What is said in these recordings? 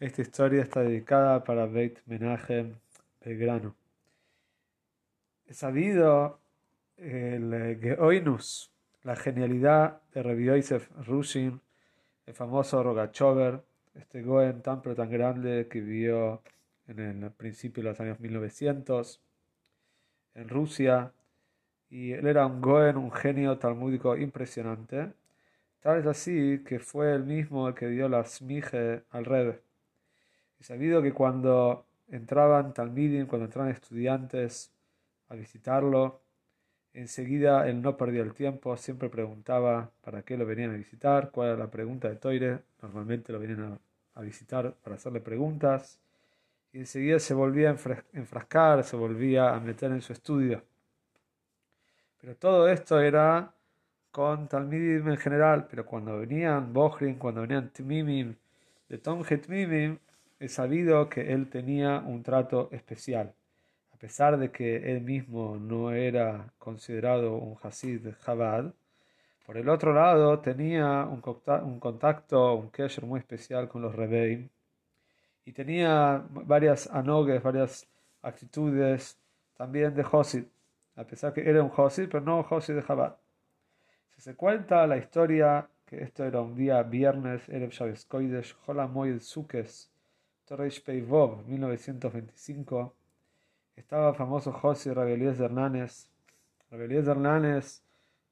Esta historia está dedicada para Beit Menachem Belgrano. He sabido el eh, Geoinus, la genialidad de Rabbi Yosef Rushin, el famoso Rogachover, este Goen tan pero tan grande que vivió en el principio de los años 1900 en Rusia. Y él era un Goen, un genio talmúdico impresionante. Tal es así que fue él mismo el que dio la smije al Rebbe. Es sabido que cuando entraban Talmidim, cuando entraban estudiantes a visitarlo, enseguida él no perdía el tiempo, siempre preguntaba para qué lo venían a visitar, cuál era la pregunta de Toire, normalmente lo venían a, visitar para hacerle preguntas, y enseguida se volvía a enfrascar, se volvía a meter en su estudio. Pero todo esto era con Talmidim en general, pero cuando venían Bohrin, cuando venían Tmimim, de Tom Tmimim, es sabido que él tenía un trato especial. A pesar de que él mismo no era considerado un Hasid Chabad, por el otro lado tenía un contacto, un kesher muy especial con los Rebeim y tenía varias anogues, varias actitudes también de Josid, a pesar que era un Josid, pero no un Josid de Chabad. Si se cuenta la historia que esto era un día viernes, Erev Shabbos Koidesh, Holamoid Sukes, Reish Peivov, 1925, estaba famoso José Rabelías Hernández. Rabelías Hernández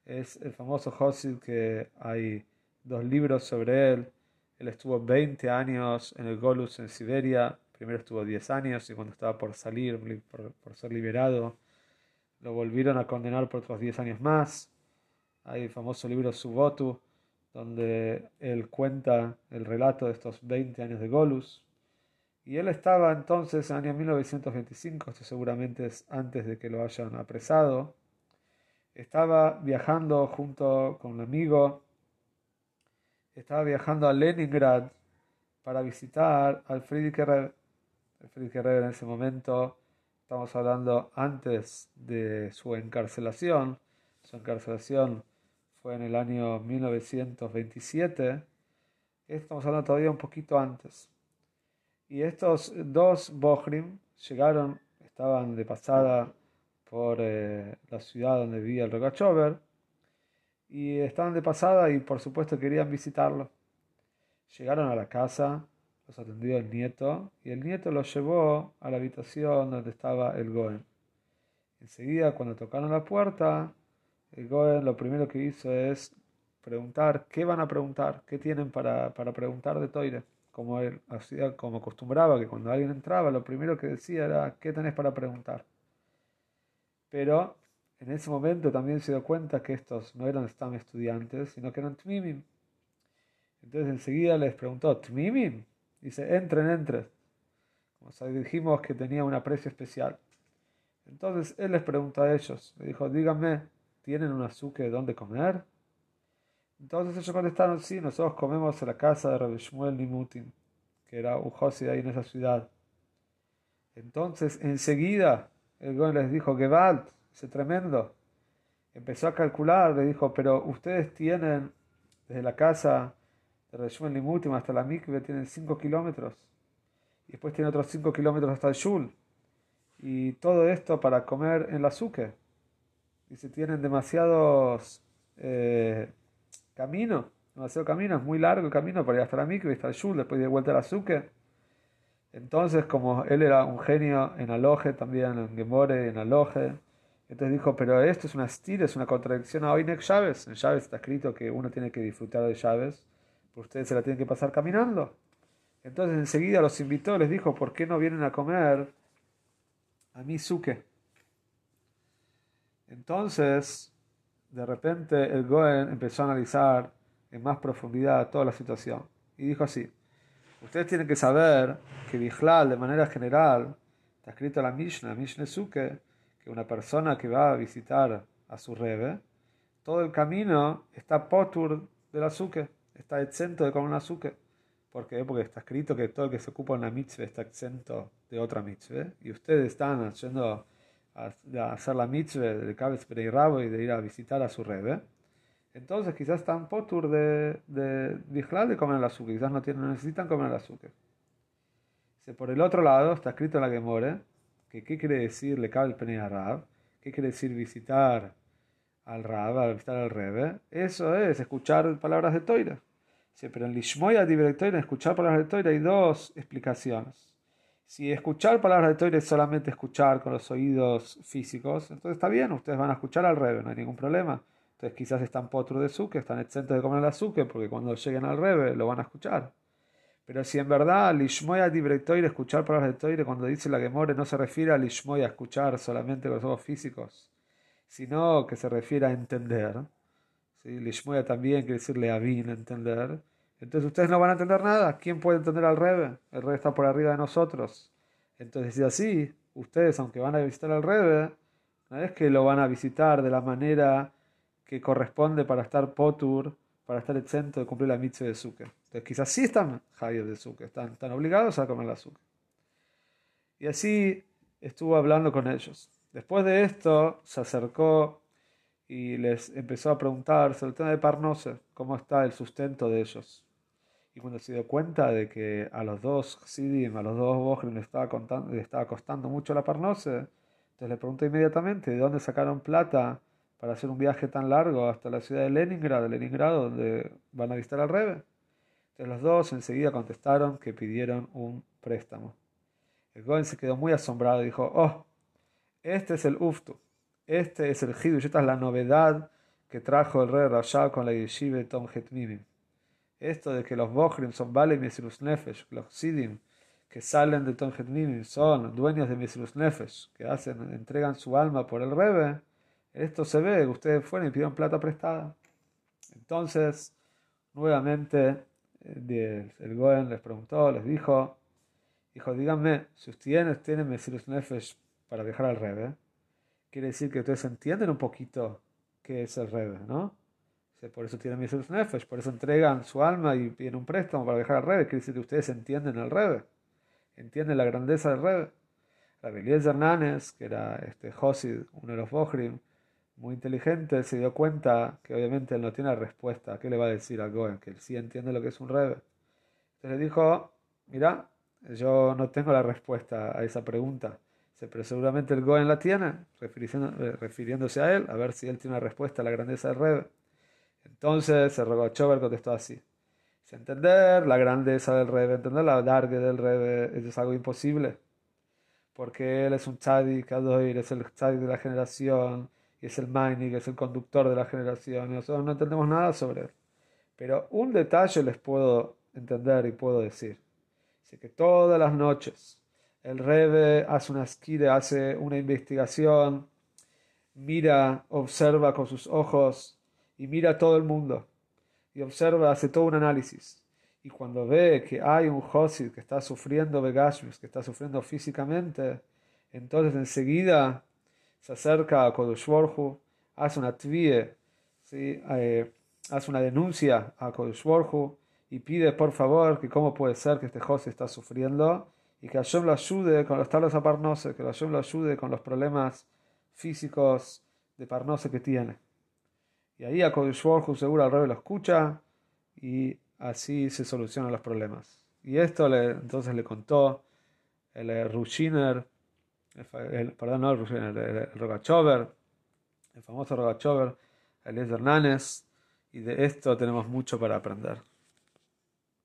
es el famoso José que hay dos libros sobre él. Él estuvo 20 años en el Golus en Siberia. Primero estuvo 10 años y cuando estaba por salir, por, por ser liberado, lo volvieron a condenar por otros 10 años más. Hay el famoso libro Subotu, donde él cuenta el relato de estos 20 años de Golus. Y él estaba entonces en el año 1925, esto seguramente es antes de que lo hayan apresado. Estaba viajando junto con un amigo, estaba viajando a Leningrad para visitar al Friedrich Rebbe. El Friedrich Rebbe en ese momento, estamos hablando antes de su encarcelación, su encarcelación fue en el año 1927, estamos hablando todavía un poquito antes. Y estos dos Bohrim llegaron, estaban de pasada por eh, la ciudad donde vivía el Rogachover, y estaban de pasada y por supuesto querían visitarlo. Llegaron a la casa, los atendió el nieto, y el nieto los llevó a la habitación donde estaba el Goen. Enseguida, cuando tocaron la puerta, el Goen lo primero que hizo es preguntar qué van a preguntar, qué tienen para, para preguntar de Toire como él hacía, como acostumbraba, que cuando alguien entraba, lo primero que decía era, ¿qué tenés para preguntar? Pero en ese momento también se dio cuenta que estos no eran tan estudiantes, sino que eran Tmimim. Entonces enseguida les preguntó, ¿Tmimim? Dice, entren, entren. Como dijimos que tenía un aprecio especial. Entonces él les preguntó a ellos, le dijo, díganme, ¿tienen un azúcar donde comer? Entonces ellos contestaron, sí, nosotros comemos en la casa de Rabbi Shmuel Nimutin, que era un de ahí en esa ciudad. Entonces, enseguida, el Goen les dijo, Gewalt, ese tremendo. Empezó a calcular, le dijo, pero ustedes tienen, desde la casa de Rabbi Shmuel Nimutin hasta la mikve, tienen 5 kilómetros. Y después tienen otros 5 kilómetros hasta el Shul. Y todo esto para comer en la azúcar. Y se tienen demasiados... Eh, camino, demasiado camino, es muy largo el camino para ir hasta la y hasta el shul, después de vuelta al azúcar. Entonces, como él era un genio en aloje, también en Gemore, en aloje, entonces dijo, pero esto es una estira, es una contradicción a Oinek Chávez. En Chávez está escrito que uno tiene que disfrutar de Chávez, pero ustedes se la tienen que pasar caminando. Entonces enseguida los invitó, les dijo, ¿por qué no vienen a comer a mi suque? Entonces, de repente el Goen empezó a analizar en más profundidad toda la situación y dijo así: Ustedes tienen que saber que Bijlal, de manera general, está escrito en la Mishnah, Mishnah Suke, que una persona que va a visitar a su Rebe, todo el camino está potur del azúcar, está exento de comer un azúcar. ¿Por qué? Porque está escrito que todo el que se ocupa en la mitzvah está exento de otra mitzvah. Y ustedes están yendo a, hacer la mitzvah del Kabetz y Rabo y de ir a visitar a su Rebe. Entonces quizás están potur de, de, de comer el azúcar, quizás no, tienen, necesitan comer el azúcar. Por el otro lado está escrito en la Gemore que qué quiere decir le cabe el Rab, qué quiere decir visitar al Rab, visitar al Rebe. Eso es escuchar palabras de Toira. pero en Lishmoya Toira, escuchar palabras de Toira, hay dos explicaciones. Si escuchar palabras de Toira es solamente escuchar con los oídos físicos, entonces está bien, ustedes van a escuchar al Rebe, no hay ningún problema. Entonces quizás están potro de suque, están exentos de comer el azúcar, porque cuando lleguen al Rebe lo van a escuchar. Pero si en verdad Lishmoya Toire, escuchar palabras de Toire, cuando dice la Gemore, no se refiere a Lishmoya escuchar solamente con los ojos físicos, sino que se refiere a entender. ¿sí? Lishmoya también quiere decir Leavin, entender. Entonces ustedes no van a entender nada. ¿Quién puede entender al Rebe? El Rebe está por arriba de nosotros. Entonces, si así, ustedes, aunque van a visitar al Rebe, no es que lo van a visitar de la manera que corresponde para estar potur, para estar exento de cumplir la mitzvah de azúcar. Entonces quizás sí están jayos de azúcar, están, están obligados a comer el azúcar. Y así estuvo hablando con ellos. Después de esto se acercó y les empezó a preguntar sobre el tema de Parnose, cómo está el sustento de ellos. Y cuando se dio cuenta de que a los dos Sidim, a los dos Bojrim les estaba, costando mucho la Parnose, entonces le preguntó inmediatamente de dónde sacaron plata para hacer un viaje tan largo hasta la ciudad de Leningrad, de Leningrado, donde van a visitar al Rebe. Entonces los dos enseguida contestaron que pidieron un préstamo. El Goen se quedó muy asombrado y dijo, oh, este es el Uftu, este es el Hidush, esta es la novedad que trajo el rey Rashab con la yeshiva de Tom Hetmimim. Esto de que los Bohrim son Bale Mesirus Nefesh, los Sidim que salen de Tom Hetmimim son dueños de Mesirus Nefesh, que hacen, entregan su alma por el Rebe, esto se ve, ustedes fueron y pidieron plata prestada. Entonces, nuevamente, eh, el Goen les preguntó, les dijo, dijo, díganme, si ustedes tienen Mesirus Nefesh para viajar al Rebe, quiere decir que ustedes entienden un poquito qué es el Rebe, ¿no? Por eso tienen Mesirus Nefesh, por eso entregan su alma y piden un préstamo para viajar al Rebe, quiere decir que ustedes entienden el Rebe, entienden la grandeza del Rebe. Rabbi Hernández, que era este Josid, uno de los Bohrim, muy inteligente, se dio cuenta que obviamente él no tiene respuesta. ¿Qué le va a decir a Goen? Que él sí entiende lo que es un Rebe. Entonces le dijo, mira, yo no tengo la respuesta a esa pregunta. Pero seguramente el Goen la tiene, eh, refiriéndose a él, a ver si él tiene una respuesta a la grandeza del Rebe. Entonces el Rogachover contestó así. entender la grandeza del Rebe, entender la larga del Rebe, es algo imposible. Porque él es un tzadik, es el tzadik de la generación, y es el mining, es el conductor de la generación, y nosotros no entendemos nada sobre él. Pero un detalle les puedo entender y puedo decir. es que todas las noches el Rebe hace una esquide, hace una investigación, mira, observa con sus ojos y mira a todo el mundo. Y observa, hace todo un análisis. Y cuando ve que hay un Josid que está sufriendo Begashmis, que está sufriendo físicamente, entonces enseguida se acerca a Kodush hace una tvie, ¿sí? Eh, hace una denuncia a Kodush y pide por favor que cómo puede ser que este José está sufriendo y que Hashem lo ayude con los talos a Parnose, que Hashem lo ayude con los problemas físicos de Parnose que tiene. Y ahí a Kodush seguro al rey lo escucha y así se solucionan los problemas. Y esto le, entonces le contó el Rushiner el, perdón, no el, el, Rogachover, el famoso Rogachover, Eliezer Nanes, y de esto tenemos mucho para aprender.